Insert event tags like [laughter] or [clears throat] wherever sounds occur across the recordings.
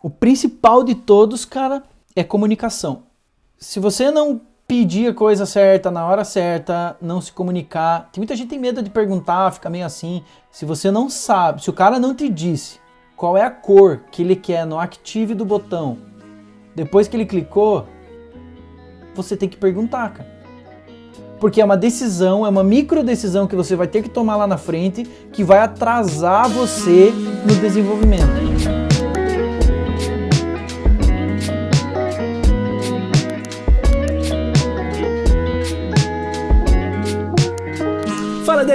O principal de todos, cara, é comunicação. Se você não pedir a coisa certa na hora certa, não se comunicar. Tem muita gente tem medo de perguntar, fica meio assim. Se você não sabe, se o cara não te disse qual é a cor que ele quer no active do botão, depois que ele clicou, você tem que perguntar, cara. Porque é uma decisão, é uma micro decisão que você vai ter que tomar lá na frente que vai atrasar você no desenvolvimento.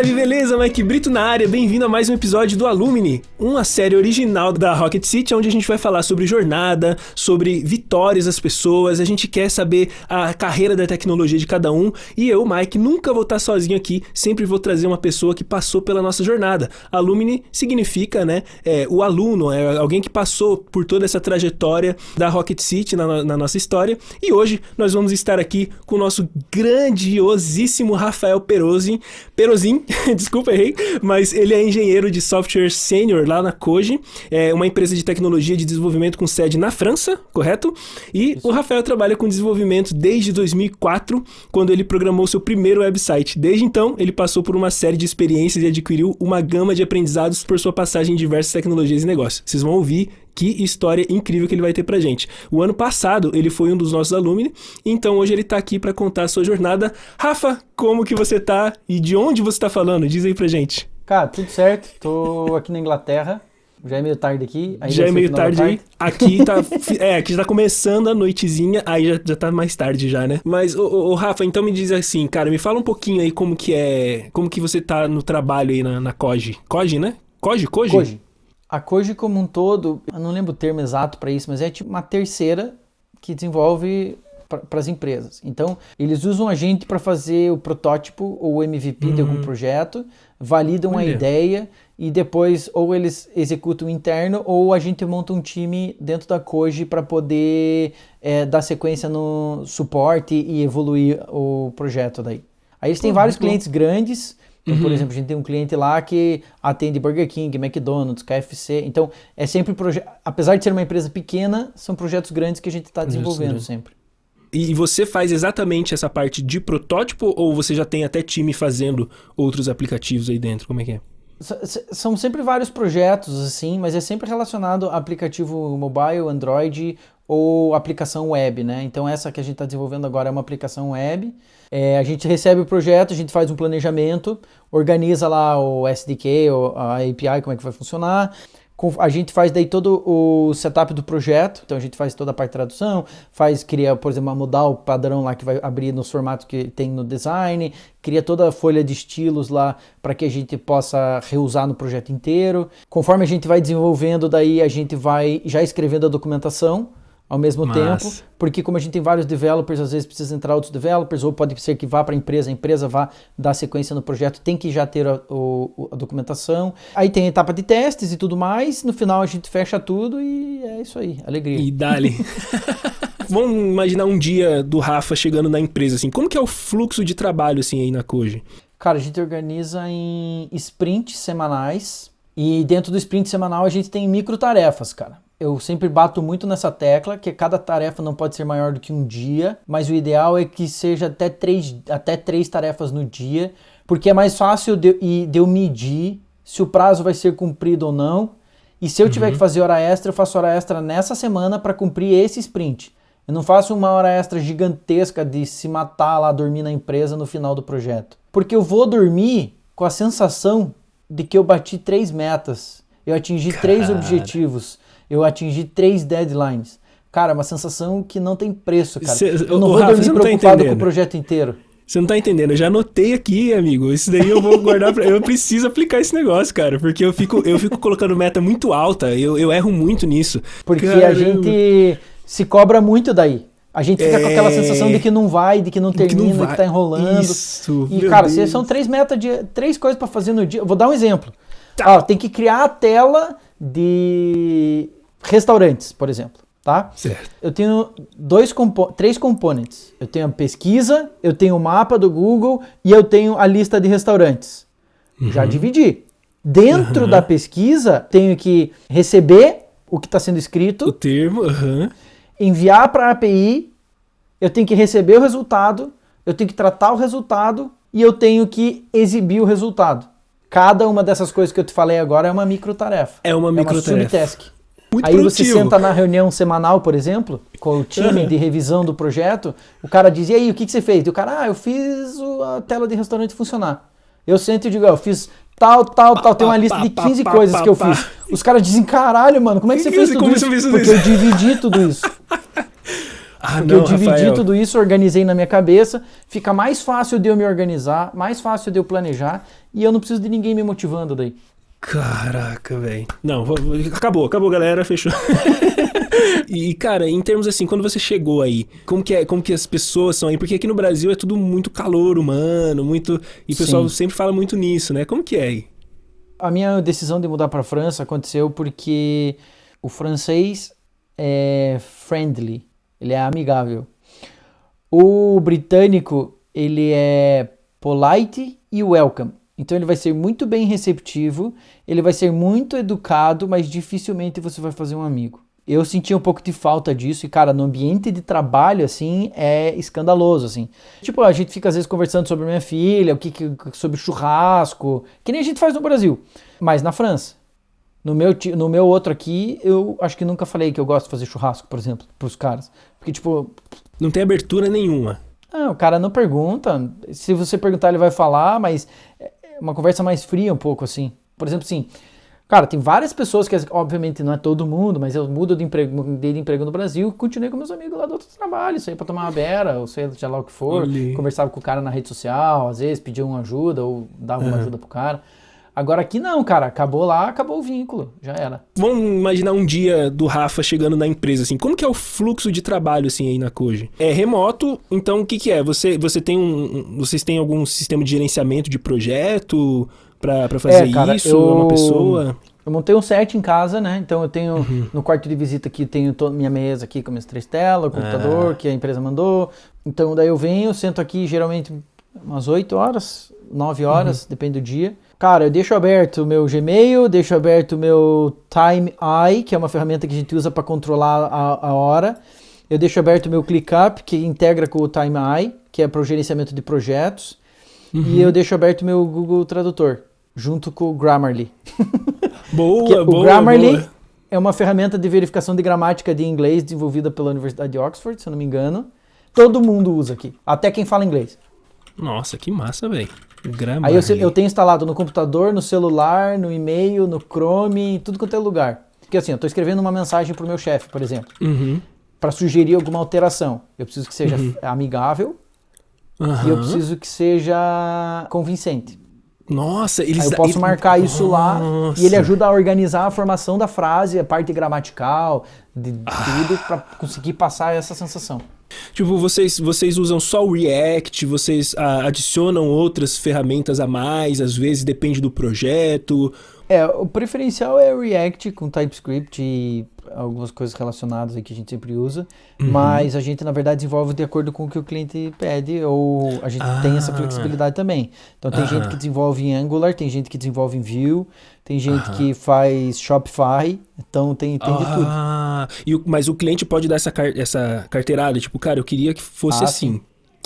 Dev, beleza? Mike Brito na área, bem-vindo a mais um episódio do Alumni, uma série original da Rocket City, onde a gente vai falar sobre jornada, sobre vitórias das pessoas, a gente quer saber a carreira da tecnologia de cada um, e eu, Mike, nunca vou estar sozinho aqui, sempre vou trazer uma pessoa que passou pela nossa jornada. Alumni significa, né, é, o aluno, é alguém que passou por toda essa trajetória da Rocket City na, na nossa história, e hoje nós vamos estar aqui com o nosso grandiosíssimo Rafael Perozzi, Perozzi [laughs] desculpa, errei, mas ele é engenheiro de software sênior lá na Koji, é uma empresa de tecnologia de desenvolvimento com sede na França, correto? E Isso. o Rafael trabalha com desenvolvimento desde 2004, quando ele programou seu primeiro website. Desde então, ele passou por uma série de experiências e adquiriu uma gama de aprendizados por sua passagem em diversas tecnologias e negócios. Vocês vão ouvir que história incrível que ele vai ter pra gente. O ano passado ele foi um dos nossos alunos, então hoje ele tá aqui para contar a sua jornada. Rafa, como que você tá e de onde você tá falando? Diz aí pra gente. Cara, tudo certo. Tô aqui na Inglaterra. Já é meio tarde aqui. já é meio tarde, tarde aí. Aqui tá. [laughs] é, aqui já tá começando a noitezinha, aí já, já tá mais tarde já, né? Mas, ô, ô, Rafa, então me diz assim, cara, me fala um pouquinho aí como que é. Como que você tá no trabalho aí na, na Koji. Koji, né? Koji? Koji? Koji. A Koji como um todo, eu não lembro o termo exato para isso, mas é tipo uma terceira que desenvolve para as empresas. Então, eles usam a gente para fazer o protótipo ou o MVP uhum. de algum uhum. projeto, validam Olha. a ideia e depois ou eles executam interno ou a gente monta um time dentro da Koji para poder é, dar sequência no suporte e evoluir o projeto daí. Aí eles têm uhum. vários clientes grandes então, uhum. por exemplo, a gente tem um cliente lá que atende Burger King, McDonald's, KFC. Então, é sempre projeto. Apesar de ser uma empresa pequena, são projetos grandes que a gente está desenvolvendo sempre. E você faz exatamente essa parte de protótipo ou você já tem até time fazendo outros aplicativos aí dentro? Como é que é? São sempre vários projetos, assim, mas é sempre relacionado a aplicativo mobile, Android ou aplicação web, né? Então essa que a gente está desenvolvendo agora é uma aplicação web. É, a gente recebe o projeto, a gente faz um planejamento, organiza lá o SDK, a API, como é que vai funcionar. A gente faz daí todo o setup do projeto, então a gente faz toda a parte de tradução, faz, cria, por exemplo, uma modal padrão lá que vai abrir nos formatos que tem no design, cria toda a folha de estilos lá para que a gente possa reusar no projeto inteiro. Conforme a gente vai desenvolvendo, daí a gente vai já escrevendo a documentação, ao mesmo Mas... tempo, porque como a gente tem vários developers, às vezes precisa entrar outros developers, ou pode ser que vá para a empresa, a empresa vá dar sequência no projeto, tem que já ter a, o, a, documentação. Aí tem a etapa de testes e tudo mais, no final a gente fecha tudo e é isso aí, alegria. E dali. [laughs] Vamos imaginar um dia do Rafa chegando na empresa, assim, como que é o fluxo de trabalho, assim, aí na Koji? Cara, a gente organiza em sprints semanais, e dentro do sprint semanal a gente tem micro tarefas, cara eu sempre bato muito nessa tecla, que cada tarefa não pode ser maior do que um dia, mas o ideal é que seja até três, até três tarefas no dia, porque é mais fácil de, de eu medir se o prazo vai ser cumprido ou não. E se eu tiver que uhum. fazer hora extra, eu faço hora extra nessa semana para cumprir esse sprint. Eu não faço uma hora extra gigantesca de se matar lá, dormir na empresa no final do projeto. Porque eu vou dormir com a sensação de que eu bati três metas, eu atingi Cara. três objetivos eu atingi três deadlines. Cara, é uma sensação que não tem preço, cara. Cê, eu não vou Rafa, dormir tá preocupado tá com o projeto inteiro. Você não tá entendendo, eu já anotei aqui, amigo. Isso daí eu vou guardar pra... Eu preciso aplicar esse negócio, cara. Porque eu fico, eu fico colocando meta muito alta. Eu, eu erro muito nisso. Porque Caramba. a gente se cobra muito daí. A gente fica é... com aquela é. sensação de que não vai, de que não termina, que, não que tá enrolando. Isso. E, cara, se são três metas de. três coisas para fazer no dia. Eu vou dar um exemplo. Tá. Ó, tem que criar a tela de restaurantes, por exemplo. Tá? Certo. Eu tenho dois compo três componentes. Eu tenho a pesquisa, eu tenho o mapa do Google e eu tenho a lista de restaurantes. Uhum. Já dividi. Dentro uhum. da pesquisa, tenho que receber o que está sendo escrito. O termo, aham. enviar para a API, eu tenho que receber o resultado, eu tenho que tratar o resultado e eu tenho que exibir o resultado. Cada uma dessas coisas que eu te falei agora é uma microtarefa. É uma É uma microtarefa. subtask. Muito Aí você produtivo. senta na reunião semanal, por exemplo, com o time de revisão do projeto, o cara diz, e aí, o que, que você fez? E o cara, ah, eu fiz a tela de restaurante funcionar. Eu sento e digo, "Ah, eu fiz tal, tal, tal, tem uma lista de pá, 15 pá, coisas que eu fiz. Os caras dizem, caralho, mano, como é que você fez tudo isso? você Porque isso? eu dividi tudo isso. [laughs] Ah, Porque não, eu dividi Rafael. tudo isso, organizei na minha cabeça, fica mais fácil de eu me organizar, mais fácil de eu planejar, e eu não preciso de ninguém me motivando daí. Caraca, velho. Não, acabou, acabou, galera, fechou. [laughs] e, cara, em termos assim, quando você chegou aí, como que, é, como que as pessoas são aí? Porque aqui no Brasil é tudo muito calor humano, muito. E o pessoal Sim. sempre fala muito nisso, né? Como que é aí? A minha decisão de mudar para a França aconteceu porque o francês é friendly, ele é amigável. O britânico, ele é polite e welcome. Então ele vai ser muito bem receptivo, ele vai ser muito educado, mas dificilmente você vai fazer um amigo. Eu senti um pouco de falta disso e, cara, no ambiente de trabalho, assim, é escandaloso, assim. Tipo, a gente fica às vezes conversando sobre minha filha, o que, que sobre churrasco, que nem a gente faz no Brasil, mas na França. No meu, no meu outro aqui, eu acho que nunca falei que eu gosto de fazer churrasco, por exemplo, pros caras. Porque, tipo, Não tem abertura nenhuma. ah, o cara não pergunta. Se você perguntar, ele vai falar, mas uma conversa mais fria um pouco, assim. Por exemplo, assim, cara, tem várias pessoas que, obviamente, não é todo mundo, mas eu mudo de emprego, mudei de emprego no Brasil, continuei com meus amigos lá do outro trabalho, saí pra tomar uma beira, ou sei lá o que for, conversava com o cara na rede social, às vezes pedia uma ajuda ou dava uma Aham. ajuda pro cara. Agora aqui não, cara, acabou lá, acabou o vínculo, já era. Vamos imaginar um dia do Rafa chegando na empresa, assim. Como que é o fluxo de trabalho, assim, aí na Koji? É remoto, então o que que é? Você, você tem um... Vocês têm algum sistema de gerenciamento de projeto pra, pra fazer É, cara, isso? eu- É uma pessoa? Eu montei um set em casa, né? Então eu tenho no quarto de visita aqui tenho toda minha mesa aqui com minhas três telas, o computador que a empresa mandou. Então daí eu venho, sento aqui geralmente umas 8 horas, 9 horas, depende do dia. Cara, eu deixo aberto o meu Gmail, deixo aberto o meu Time Eye, que é uma ferramenta que a gente usa para controlar a, a hora. Eu deixo aberto o meu ClickUp, que integra com o Time Eye, que é para o gerenciamento de projetos. E eu deixo aberto o meu Google Tradutor, junto com o Grammarly. [laughs] Boa, boa, o Grammarly boa. é uma ferramenta de verificação de gramática de inglês desenvolvida pela Universidade de Oxford, se eu não me engano. Todo mundo usa aqui, até quem fala inglês. Nossa, que massa, velho. Grammarly. Aí eu, eu tenho instalado no computador, no celular, no e-mail, no Chrome, em tudo quanto é lugar. Porque assim, eu estou escrevendo uma mensagem para o meu chefe, por exemplo, Uhum. para sugerir alguma alteração. Eu preciso que seja amigável e eu preciso que seja convincente. Nossa, eles... Aí eu posso marcar isso lá Nossa. e ele ajuda a organizar a formação da frase, a parte gramatical, de tudo, para conseguir passar essa sensação. Tipo, vocês, vocês usam só o React, vocês ah, adicionam outras ferramentas a mais, às vezes depende do projeto. É, o preferencial é o React com TypeScript e algumas coisas relacionadas aí que a gente sempre usa, Uhum. mas a gente na verdade desenvolve de acordo com o que o cliente pede ou a gente tem essa Ah. flexibilidade também. Então tem gente Aham. que desenvolve em Angular, tem gente que desenvolve em Vue, tem gente que faz Shopify, então tem, tem de tudo. Ah, e o- mas o cliente pode dar essa, car- essa carteirada, tipo, cara, eu queria que fosse Ah, assim.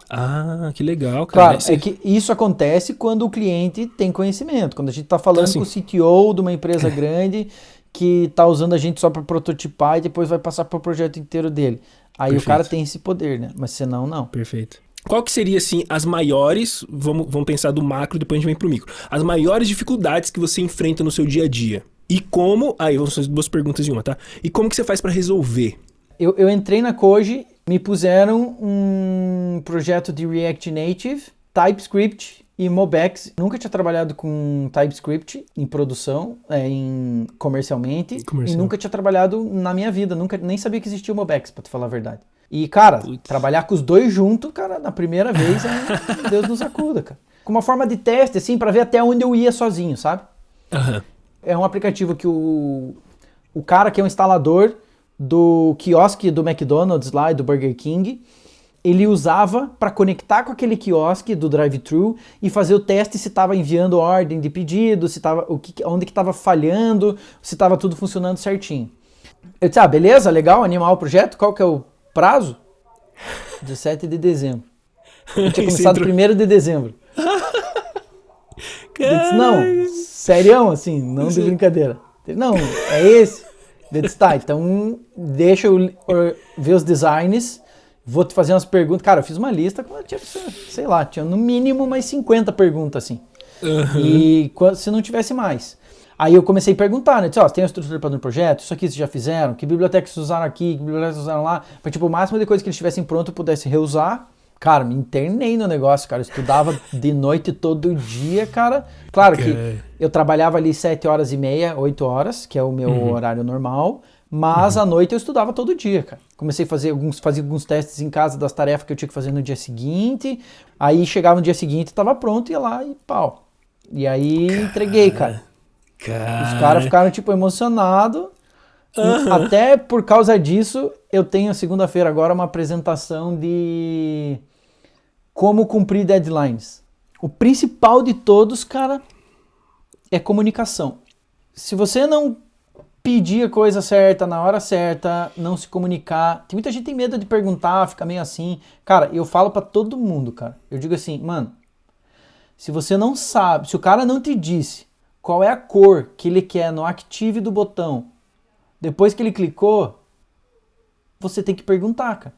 Ah, que legal, cara. Claro, é que isso acontece quando o cliente tem conhecimento. Quando a gente está falando Ah, sim. com o CTO de uma empresa [clears throat] grande que está usando a gente só para prototipar e depois vai passar para o projeto inteiro dele. Aí Perfeito. o cara tem esse poder, né? Mas senão, não. Perfeito. Qual que seria, assim, as maiores, vamos, vamos pensar do macro, depois a gente vem pro micro, as maiores dificuldades que você enfrenta no seu dia a dia? E como, aí vão ser duas perguntas em uma, tá? E como que você faz pra resolver? Eu, eu entrei na Koji, me puseram um projeto de React Native, TypeScript e Mobex. Nunca tinha trabalhado com TypeScript em produção, é, em comercialmente, Comercial. e nunca tinha trabalhado na minha vida, nunca nem sabia que existia o Mobex, pra te falar a verdade. E, cara, trabalhar com os dois juntos, cara, na primeira vez, é, [laughs] Deus nos acuda, cara. Com uma forma de teste, assim, pra ver até onde eu ia sozinho, sabe? Aham. é um aplicativo que o, o cara que é o instalador do quiosque do McDonald's lá e do Burger King, ele usava para conectar com aquele quiosque do drive-thru e fazer o teste se estava enviando ordem de pedido, se tava, o que, onde que estava falhando, se estava tudo funcionando certinho. Eu disse, ah, beleza, legal, animar o projeto, qual que é o prazo? [laughs] 17 de dezembro. Eu tinha [laughs] começado primeiro de dezembro. Eu disse, não, serião, assim, não de brincadeira. Não, é esse. Eu disse, tá, então deixa eu ver os designs, vou te fazer umas perguntas. Cara, eu fiz uma lista, tinha, sei lá, tinha no mínimo umas 50 perguntas, assim. Uhum. E se não tivesse mais. Aí eu comecei a perguntar, né? Disse, ó, tem a estrutura para o projeto? Isso aqui vocês já fizeram? Que biblioteca vocês usaram aqui? Que biblioteca vocês usaram lá? Para, tipo, o máximo de coisa que eles tivessem pronto eu pudesse reusar. Cara, me internei no negócio, cara. Eu estudava [laughs] de noite todo dia, cara. Claro que eu trabalhava ali sete horas e meia, oito horas, que é o meu uhum. horário normal. Mas uhum. à noite eu estudava todo dia, cara. Comecei a fazer alguns, fazer alguns testes em casa das tarefas que eu tinha que fazer no dia seguinte. Aí chegava no dia seguinte, estava pronto, ia lá e pau. E aí cara. entreguei, cara. cara. Os caras ficaram, tipo, emocionados. Uhum. Até por causa disso, eu tenho segunda-feira agora uma apresentação de como cumprir deadlines. O principal de todos, cara, é comunicação. Se você não pedir a coisa certa na hora certa, não se comunicar, tem muita gente tem medo de perguntar, fica meio assim. Cara, eu falo para todo mundo, cara. Eu digo assim, mano, se você não sabe, se o cara não te disse qual é a cor que ele quer no active do botão, depois que ele clicou, você tem que perguntar, cara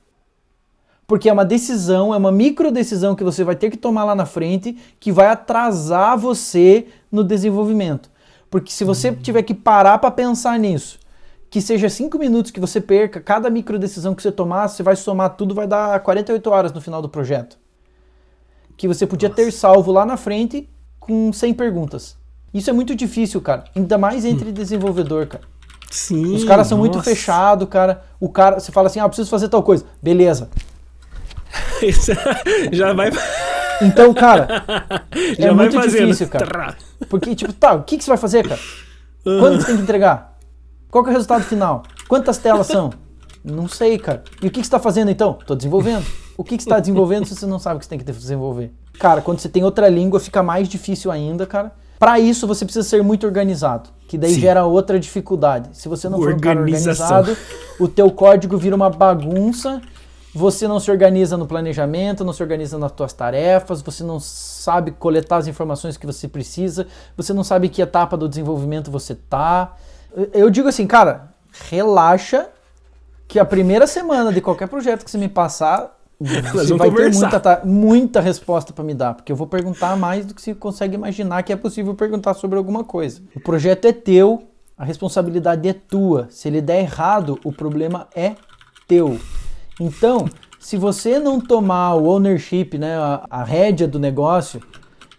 porque é uma decisão, é uma micro decisão que você vai ter que tomar lá na frente que vai atrasar você no desenvolvimento. Porque se você tiver que parar para pensar nisso, que seja cinco minutos que você perca, cada micro decisão que você tomar, você vai somar tudo, vai dar 48 horas no final do projeto. Que você podia Nossa. ter salvo lá na frente com 100 perguntas. Isso é muito difícil, cara. Ainda mais entre hum. desenvolvedor, cara. Sim. Os caras são nossa. muito fechados, cara. O cara, você fala assim: "Ah, preciso fazer tal coisa". Beleza. [laughs] já vai. Então, cara, [laughs] é muito fazendo. difícil, cara. Porque, tipo, tá, o que, que você vai fazer, cara? Quando você tem que entregar? Qual é o resultado final? Quantas telas são? Não sei, cara. E o que, que você está fazendo então? Tô desenvolvendo. O que, que você está desenvolvendo se você não sabe o que você tem que desenvolver? Cara, quando você tem outra língua, fica mais difícil ainda, cara. Para isso, você precisa ser muito organizado, que daí Sim. gera outra dificuldade. Se você não for um cara organizado, o teu código vira uma bagunça você não se organiza no planejamento, não se organiza nas suas tarefas, você não sabe coletar as informações que você precisa, você não sabe que etapa do desenvolvimento você tá. Eu digo assim, cara, relaxa que a primeira semana de qualquer projeto que você me passar, você vai conversar. ter muita, muita resposta para me dar, porque eu vou perguntar mais do que você consegue imaginar que é possível perguntar sobre alguma coisa. O projeto é teu, a responsabilidade é tua. Se ele der errado, o problema é teu. Então, se você não tomar o ownership, né, a, a rédea do negócio,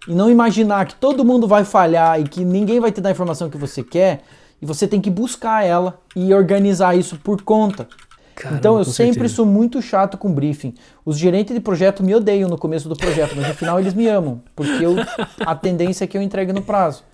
e não imaginar que todo mundo vai falhar e que ninguém vai te dar a informação que você quer, e você tem que buscar ela e organizar isso por conta. Caramba, então eu sempre certeza. sou muito chato com briefing. Os gerentes de projeto me odeiam no começo do projeto, mas no final eles me amam, porque eu, a tendência é que eu entregue no prazo.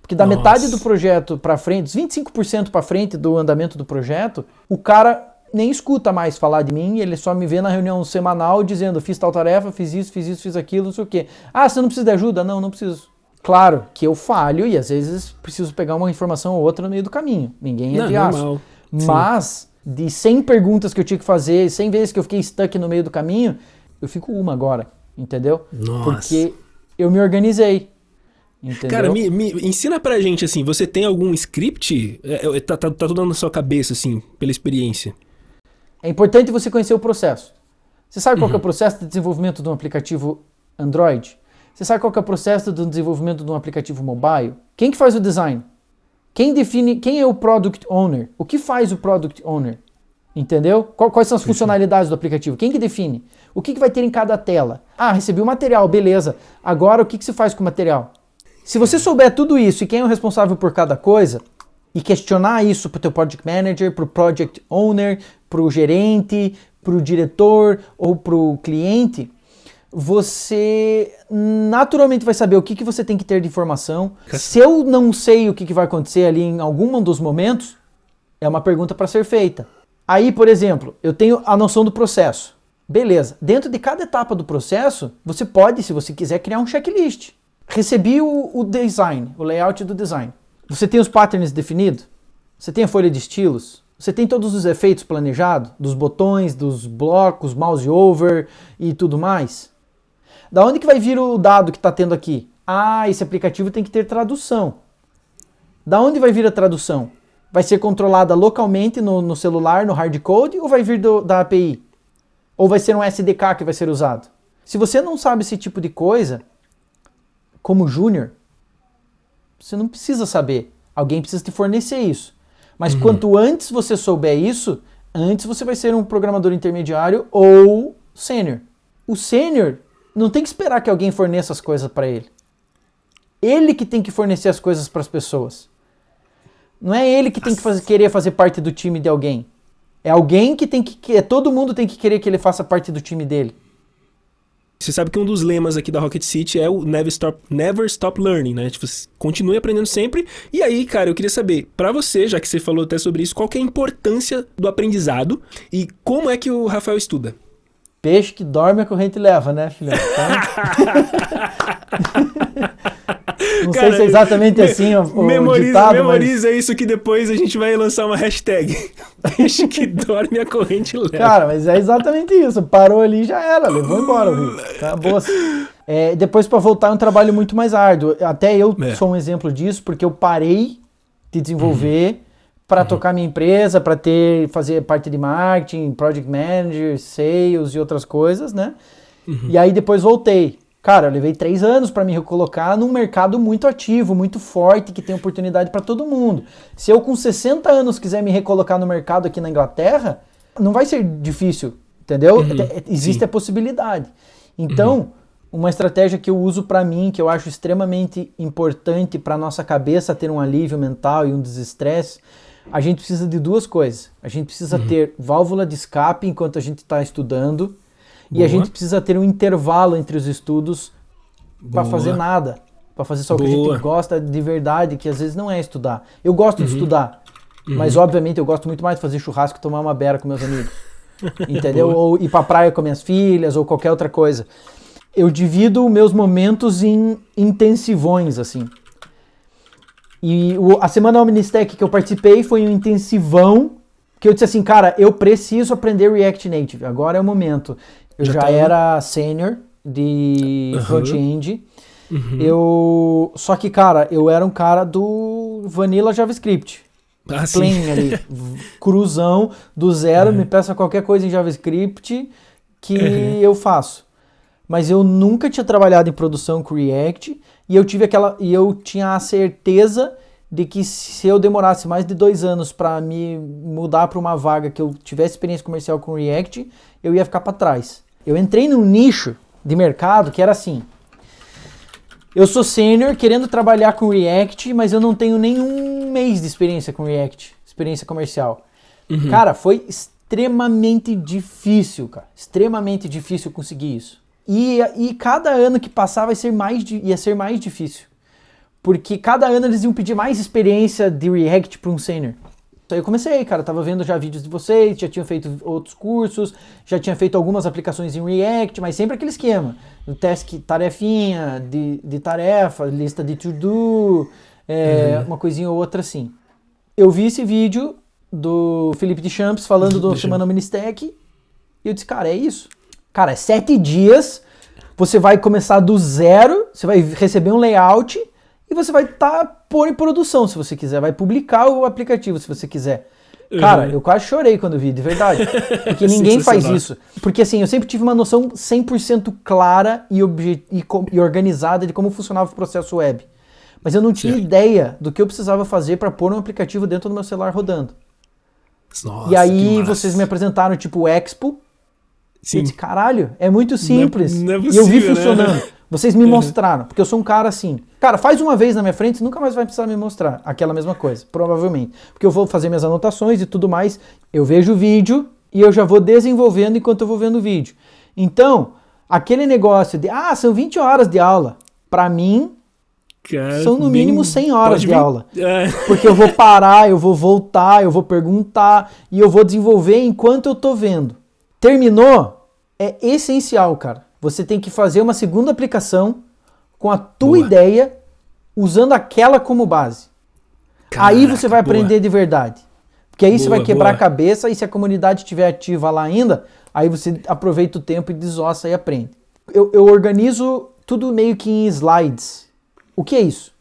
Porque da Nossa. metade do projeto para frente, 25% para frente do andamento do projeto, o cara nem escuta mais falar de mim, ele só me vê na reunião semanal dizendo fiz tal tarefa, fiz isso, fiz isso, fiz aquilo, não sei o quê. Ah, você não precisa de ajuda? Não, não preciso. Claro que eu falho e às vezes preciso pegar uma informação ou outra no meio do caminho. Ninguém é não, de aço. Mas de 100 perguntas que eu tinha que fazer, 100 vezes que eu fiquei stuck no meio do caminho, eu fico uma agora, entendeu? Nossa. Porque eu me organizei. Entendeu? Cara, me, me, ensina pra gente assim, você tem algum script? É, é, tá, tá, tá tudo na sua cabeça, assim, pela experiência. É importante você conhecer o processo. Você sabe qual é o uhum. processo de desenvolvimento de um aplicativo Android? Você sabe qual é o processo de desenvolvimento de um aplicativo mobile? Quem que faz o design? Quem define, quem é o product owner? O que faz o product owner? Entendeu? Quais são as funcionalidades do aplicativo? Quem que define? O que, que vai ter em cada tela? Ah, recebi o material, beleza. Agora o que, que se faz com o material? Se você souber tudo isso e quem é o responsável por cada coisa, e questionar isso para o teu project manager, para o project owner, para o gerente, para o diretor ou para o cliente, você naturalmente vai saber o que, que você tem que ter de informação. Se eu não sei o que, que vai acontecer ali em algum dos momentos, é uma pergunta para ser feita. Aí, por exemplo, eu tenho a noção do processo. Beleza, dentro de cada etapa do processo, você pode, se você quiser, criar um checklist. Recebi o, o design, o layout do design. Você tem os patterns definidos? Você tem a folha de estilos? Você tem todos os efeitos planejados, dos botões, dos blocos, mouse over e tudo mais? Da onde que vai vir o dado que está tendo aqui? Ah, esse aplicativo tem que ter tradução. Da onde vai vir a tradução? Vai ser controlada localmente no, no celular, no hardcode, ou vai vir do, da API? Ou vai ser um SDK que vai ser usado? Se você não sabe esse tipo de coisa, como júnior, você não precisa saber. Alguém precisa te fornecer isso. Mas uhum. quanto antes você souber isso, antes você vai ser um programador intermediário ou sênior. O sênior não tem que esperar que alguém forneça as coisas para ele. Ele que tem que fornecer as coisas para as pessoas. Não é ele que tem que fazer, querer fazer parte do time de alguém. É alguém que tem que. É, todo mundo tem que querer que ele faça parte do time dele. Você sabe que um dos lemas aqui da Rocket City é o Never Stop, Never Stop Learning, né? Tipo, continue aprendendo sempre. E aí, cara, eu queria saber, para você, já que você falou até sobre isso, qual é a importância do aprendizado e como é que o Rafael estuda? Peixe que dorme a corrente leva, né, filhão? [laughs] [laughs] Não Cara, sei se é exatamente assim o, memoriza, ditado, memoriza mas... isso que depois a gente vai lançar uma hashtag. [laughs] Peixe que dorme a corrente leva. Cara, mas é exatamente isso. Parou ali já era, levou embora o rio. Acabou. É, depois para voltar é um trabalho muito mais árduo. Até eu é. sou um exemplo disso, porque eu parei de desenvolver uhum. para uhum. tocar minha empresa, para ter fazer parte de marketing, project manager, sales e outras coisas, né? Uhum. E aí depois voltei. Cara, eu levei três anos para me recolocar num mercado muito ativo, muito forte, que tem oportunidade para todo mundo. Se eu com 60 anos quiser me recolocar no mercado aqui na Inglaterra, não vai ser difícil, entendeu? Uhum, Existe sim. a possibilidade. Então, uhum. uma estratégia que eu uso para mim, que eu acho extremamente importante para nossa cabeça ter um alívio mental e um desestresse, a gente precisa de duas coisas. A gente precisa uhum. ter válvula de escape enquanto a gente está estudando Boa. E a gente precisa ter um intervalo entre os estudos para fazer nada. Para fazer só o que a gente gosta de verdade, que às vezes não é estudar. Eu gosto uhum. de estudar, uhum. mas obviamente eu gosto muito mais de fazer churrasco e tomar uma beira com meus amigos. [laughs] entendeu? ou ir pra praia com minhas filhas, ou qualquer outra coisa. Eu divido meus momentos em intensivões, assim. E o, a semana Omnistec que eu participei foi um intensivão que eu disse assim, cara, eu preciso aprender React Native. Agora é o momento. Eu já, já tá era sênior de uhum. front-end. Uhum. Eu. Só que, cara, eu era um cara do Vanilla JavaScript. Ah, plain ali. [laughs] cruzão, do zero, uhum. me peça qualquer coisa em JavaScript que uhum. eu faço. Mas eu nunca tinha trabalhado em produção com React e eu tive aquela. E eu tinha a certeza de que se eu demorasse mais de dois anos para me mudar para uma vaga que eu tivesse experiência comercial com React, eu ia ficar para trás. Eu entrei num nicho de mercado que era assim. Eu sou sênior querendo trabalhar com React, mas eu não tenho nenhum mês de experiência com React, experiência comercial. Uhum. Cara, foi extremamente difícil, cara. Extremamente difícil conseguir isso. E, e cada ano que passava ia ser mais, ia ser mais difícil. Porque cada ano eles iam pedir mais experiência de React para um sênior. Aí eu comecei, cara, tava vendo já vídeos de vocês, já tinha feito outros cursos, já tinha feito algumas aplicações em React, mas sempre aquele esquema. O task tarefinha, de, de tarefa, lista de to-do, é, uhum. uma coisinha ou outra assim. Eu vi esse vídeo do Felipe de Champs falando do Semana Ministec e eu disse, cara, é isso. Cara, é sete dias, você vai começar do zero, você vai receber um layout você vai estar tá pôr em produção se você quiser, vai publicar o aplicativo se você quiser. Cara, uhum. eu quase chorei quando vi, de verdade. Porque [laughs] ninguém faz isso. Porque assim, eu sempre tive uma noção 100% clara e, e, e, organizada de como funcionava o processo web. Mas eu não tinha certo. ideia do que eu precisava fazer para pôr um aplicativo dentro do meu celular rodando. Nossa, e aí vocês me apresentaram tipo o Expo. Sim. E eu disse, caralho, é muito simples. Não é, não é possível, e eu vi né? funcionando. Né? Vocês me uhum. mostraram, porque eu sou um cara assim. Cara, faz uma vez na minha frente, nunca mais vai precisar me mostrar aquela mesma coisa, provavelmente. Porque eu vou fazer minhas anotações e tudo mais. Eu vejo o vídeo e eu já vou desenvolvendo enquanto eu vou vendo o vídeo. Então, aquele negócio de, ah, são 20 horas de aula. Para mim, Cara, são no mínimo 100 horas de vir... aula. [laughs] É. Porque eu vou parar, eu vou voltar, eu vou perguntar e eu vou desenvolver enquanto eu tô vendo. Terminou? É essencial, cara. Você tem que fazer uma segunda aplicação com a tua boa. ideia, usando aquela como base. Caraca, Aí você vai aprender boa. de verdade. Porque aí boa, você vai quebrar a cabeça e se a comunidade estiver ativa lá ainda, aí você aproveita o tempo e desossa e aprende. Eu, eu organizo tudo meio que em slides. O que é isso?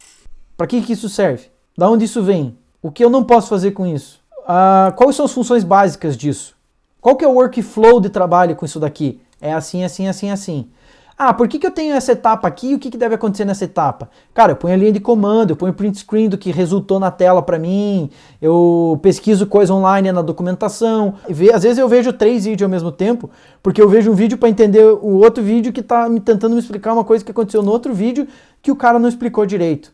Para que, que isso serve? Da onde isso vem? O que eu não posso fazer com isso? Uh, quais são as funções básicas disso? Qual que é o workflow de trabalho com isso daqui? É assim, assim, assim, assim. Ah, por que, que eu tenho essa etapa aqui e o que, que deve acontecer nessa etapa? Cara, eu ponho a linha de comando, eu ponho o print screen do que resultou na tela para mim, eu pesquiso coisa online na documentação. Às vezes eu vejo três vídeos ao mesmo tempo, porque eu vejo um vídeo para entender o outro vídeo que está me tentando me explicar uma coisa que aconteceu no outro vídeo que o cara não explicou direito.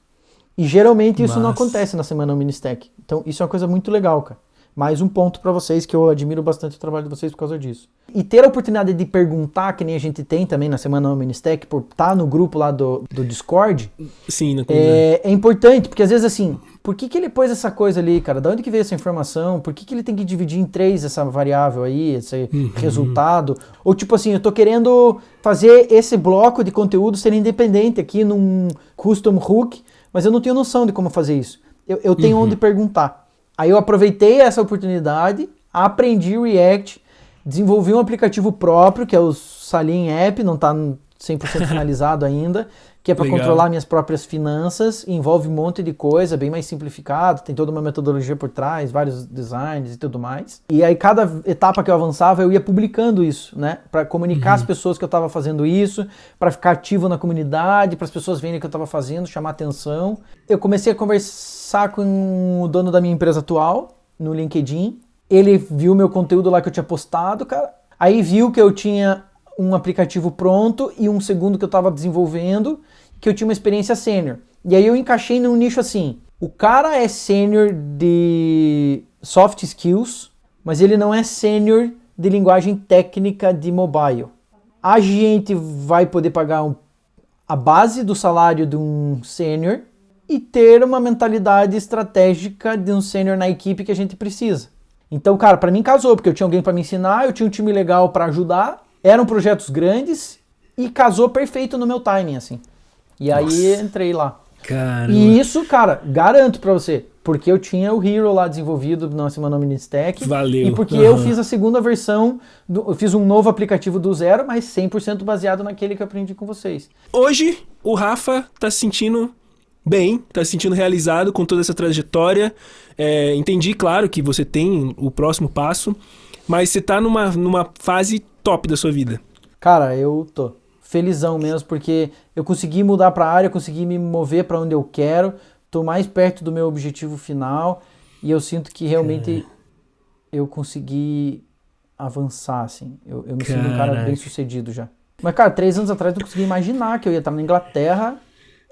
E geralmente isso Mas... não acontece na semana Ministec. Então isso é uma coisa muito legal, cara mais um ponto para vocês que eu admiro bastante o trabalho de vocês por causa disso. E ter a oportunidade de perguntar, que nem a gente tem também na Semana Ministec, por estar tá no grupo lá do, do Discord. Sim, é, é importante, porque às vezes assim, por que, que ele pôs essa coisa ali, cara? Da onde que veio essa informação? Por que, que ele tem que dividir em três essa variável aí, esse uhum. resultado? Ou tipo assim, eu tô querendo fazer esse bloco de conteúdo ser independente aqui num custom hook, mas eu não tenho noção de como fazer isso. Eu, eu tenho uhum. onde perguntar. Aí eu aproveitei essa oportunidade, aprendi React, desenvolvi um aplicativo próprio, que é o Salim App, não está 100% finalizado ainda, que é para controlar minhas próprias finanças, envolve um monte de coisa, bem mais simplificado, tem toda uma metodologia por trás, vários designs e tudo mais. E aí cada etapa que eu avançava, eu ia publicando isso, né, para comunicar uhum. às pessoas que eu estava fazendo isso, para ficar ativo na comunidade, para as pessoas verem o que eu estava fazendo, chamar atenção. Eu comecei a conversar com o dono da minha empresa atual no LinkedIn. Ele viu meu conteúdo lá que eu tinha postado, cara. Aí viu que eu tinha um aplicativo pronto e um segundo que eu estava desenvolvendo, que eu tinha uma experiência sênior. E aí eu encaixei num nicho assim. O cara é sênior de soft skills, mas ele não é sênior de linguagem técnica de mobile. A gente vai poder pagar um, a base do salário de um sênior e ter uma mentalidade estratégica de um sênior na equipe que a gente precisa. Então, cara, para mim casou, porque eu tinha alguém para me ensinar, eu tinha um time legal para ajudar, eram projetos grandes e casou perfeito no meu timing, assim. E Nossa. aí entrei lá. Caramba. E isso, cara, garanto para você, porque eu tinha o Hero lá desenvolvido na semana Mini Stack. Valeu. E porque uhum. eu fiz a segunda versão, do, eu fiz um novo aplicativo do zero, mas 100% baseado naquele que eu aprendi com vocês. Hoje, o Rafa tá se sentindo bem, tá se sentindo realizado com toda essa trajetória. É, entendi, claro, que você tem o próximo passo, mas você tá numa, numa fase top da sua vida. Cara, eu tô felizão mesmo, porque eu consegui mudar para a área, consegui me mover para onde eu quero, tô mais perto do meu objetivo final e eu sinto que realmente é. eu consegui avançar, assim. Eu, eu me Caraca. sinto um cara bem sucedido já. Mas, cara, três anos atrás eu não conseguia imaginar que eu ia estar na Inglaterra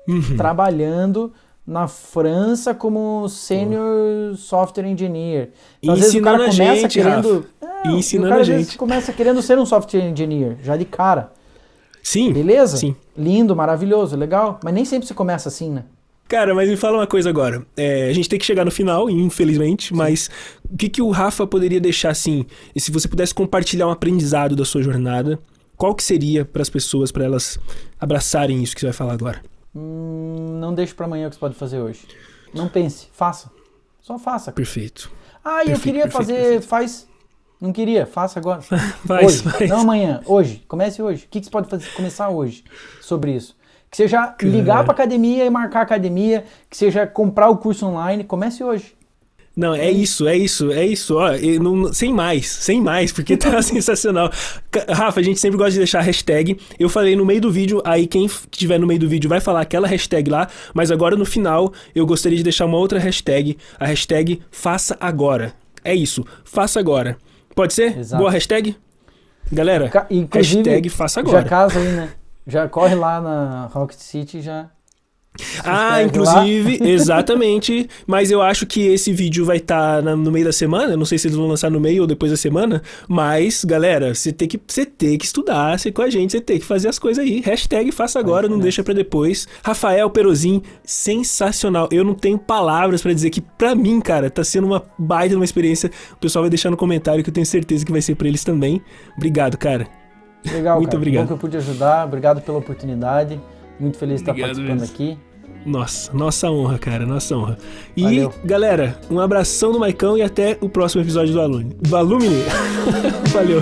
uhum. trabalhando na França como senior software engineer. Então, às vezes o cara começa gente, querendo, é, ensinando o cara, a gente. começa querendo ser um software engineer, já de cara. Sim. Beleza? Sim. Lindo, maravilhoso, legal, mas nem sempre se começa assim, né? Cara, mas me fala uma coisa agora. É, a gente tem que chegar no final, infelizmente, Sim. mas o que, que o Rafa poderia deixar assim? E se você pudesse compartilhar um aprendizado da sua jornada, qual que seria para as pessoas, para elas abraçarem isso que você vai falar agora? Hum, não deixe para amanhã o que você pode fazer hoje. Não pense, faça. Só faça. Perfeito. Ah, perfeito, eu queria perfeito, fazer, perfeito. faz. Não queria, faça agora. [laughs] faz, hoje, faz. não amanhã, hoje. Comece hoje. O que, que você pode fazer, começar hoje sobre isso? Que seja ligar para academia e marcar academia, que seja comprar o curso online, comece hoje. Não, é isso, é isso, é isso. Ó, não, sem mais, sem mais, porque tá [laughs] sensacional. Rafa, a gente sempre gosta de deixar a hashtag. Eu falei no meio do vídeo, aí quem estiver no meio do vídeo vai falar aquela hashtag lá, mas agora no final eu gostaria de deixar uma outra hashtag, a hashtag faça agora. É isso, faça agora. Pode ser? Exato. Boa hashtag? Galera, hashtag faça agora. Já casa aí, né? Já corre lá na Rocket City já ah, inclusive, [laughs] exatamente. Mas eu acho que esse vídeo vai estar tá no meio da semana. Não sei se eles vão lançar no meio ou depois da semana. Mas, galera, você tem que, você tem que estudar você com a gente, você tem que fazer as coisas aí. Hashtag faça agora, não deixa para depois. Rafael Perozin, sensacional. Eu não tenho palavras para dizer que, para mim, cara, tá sendo uma baita uma experiência. O pessoal vai deixar no comentário que eu tenho certeza que vai ser para eles também. Obrigado, cara. Legal, Muito cara. obrigado. Bom que eu pude ajudar. Obrigado pela oportunidade. Muito feliz de estar participando mesmo. aqui. Nossa, nossa honra, cara, nossa honra. E, Valeu. galera, um abração do Maicão e até o próximo episódio do Alumni. Do Alumni. [laughs] Valeu.